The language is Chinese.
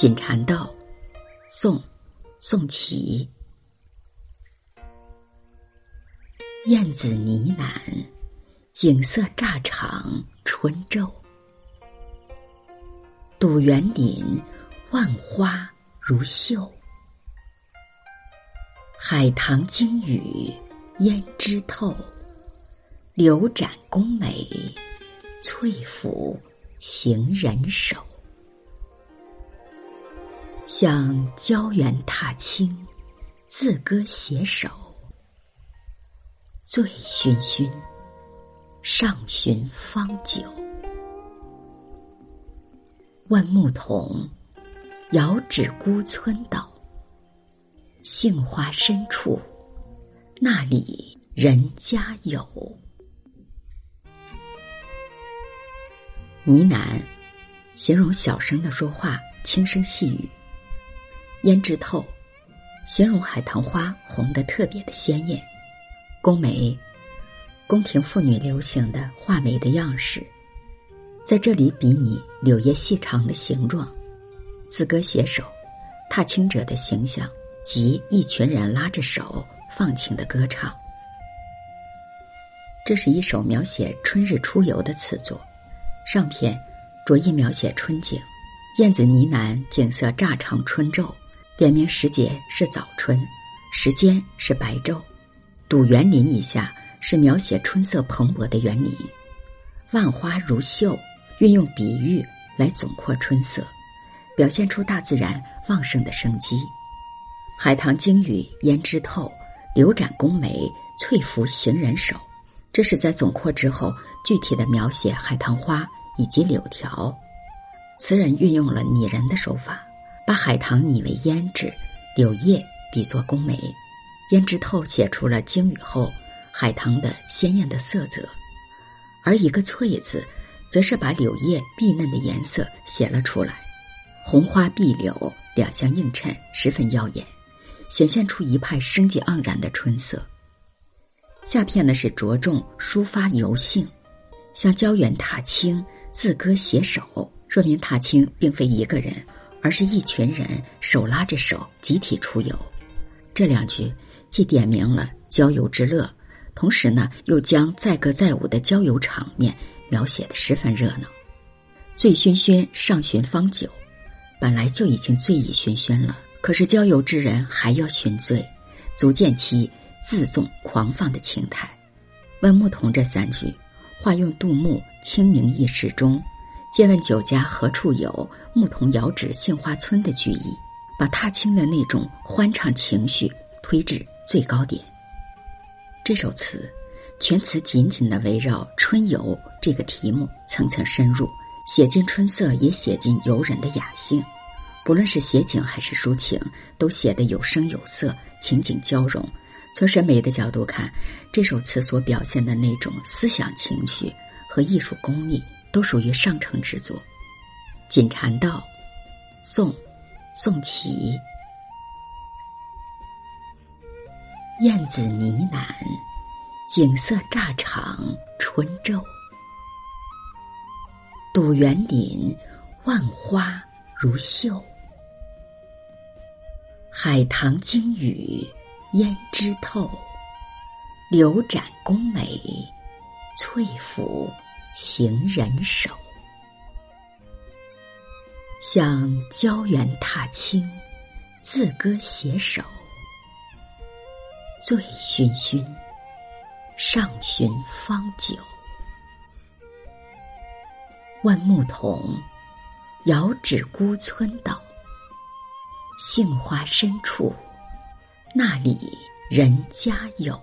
锦禅道，宋，宋祁。燕子呢喃，景色乍长春昼。堵园林，万花如绣。海棠经雨，胭脂透。柳展宫美，翠拂行人手。向郊原踏青，自歌携手。醉醺醺，上寻芳酒。问牧童，遥指孤村道。杏花深处，那里人家有？呢喃，形容小声的说话，轻声细语。胭脂透，形容海棠花红得特别的鲜艳。宫眉，宫廷妇女流行的画眉的样式，在这里比拟柳叶细长的形状。自歌携手，踏青者的形象及一群人拉着手放情的歌唱。这是一首描写春日出游的词作，上篇着意描写春景。燕子呢喃，景色乍长春昼。点明时节是早春，时间是白昼。堵园林以下是描写春色蓬勃的园林。万花如绣，运用比喻来总括春色，表现出大自然旺盛的生机。海棠经雨，胭脂透；柳展宫眉，翠拂行人手。这是在总括之后，具体的描写海棠花以及柳条。词人运用了拟人的手法。把海棠拟为胭脂，柳叶比作宫眉，胭脂透写出了经雨后海棠的鲜艳的色泽，而一个翠字，则是把柳叶碧嫩的颜色写了出来，红花碧柳两相映衬，十分耀眼，显现出一派生机盎然的春色。下片呢是着重抒发游兴，向郊原踏青，自歌携手，说明踏青并非一个人。而是一群人手拉着手集体出游，这两句既点明了郊游之乐，同时呢又将载歌载舞的郊游场面描写的十分热闹。醉醺醺上寻芳酒，本来就已经醉意醺醺了，可是郊游之人还要寻醉，足见其自纵狂放的情态。问牧童这三句，化用杜牧《清明异事》中。借问酒家何处有？牧童遥指杏花村的句意，把踏青的那种欢畅情绪推至最高点。这首词，全词紧紧的围绕春游这个题目层层深入，写尽春色，也写尽游人的雅兴。不论是写景还是抒情，都写得有声有色，情景交融。从审美的角度看，这首词所表现的那种思想情绪和艺术功力。都属于上乘之作，《锦禅道》，宋，宋祁。燕子呢喃，景色乍长春昼。堵园林，万花如绣。海棠经雨，胭脂透。柳展宫眉，翠拂。行人手，向郊原踏青，自歌携手。醉醺醺，上寻芳酒。问牧童，遥指孤村道。杏花深处，那里人家有？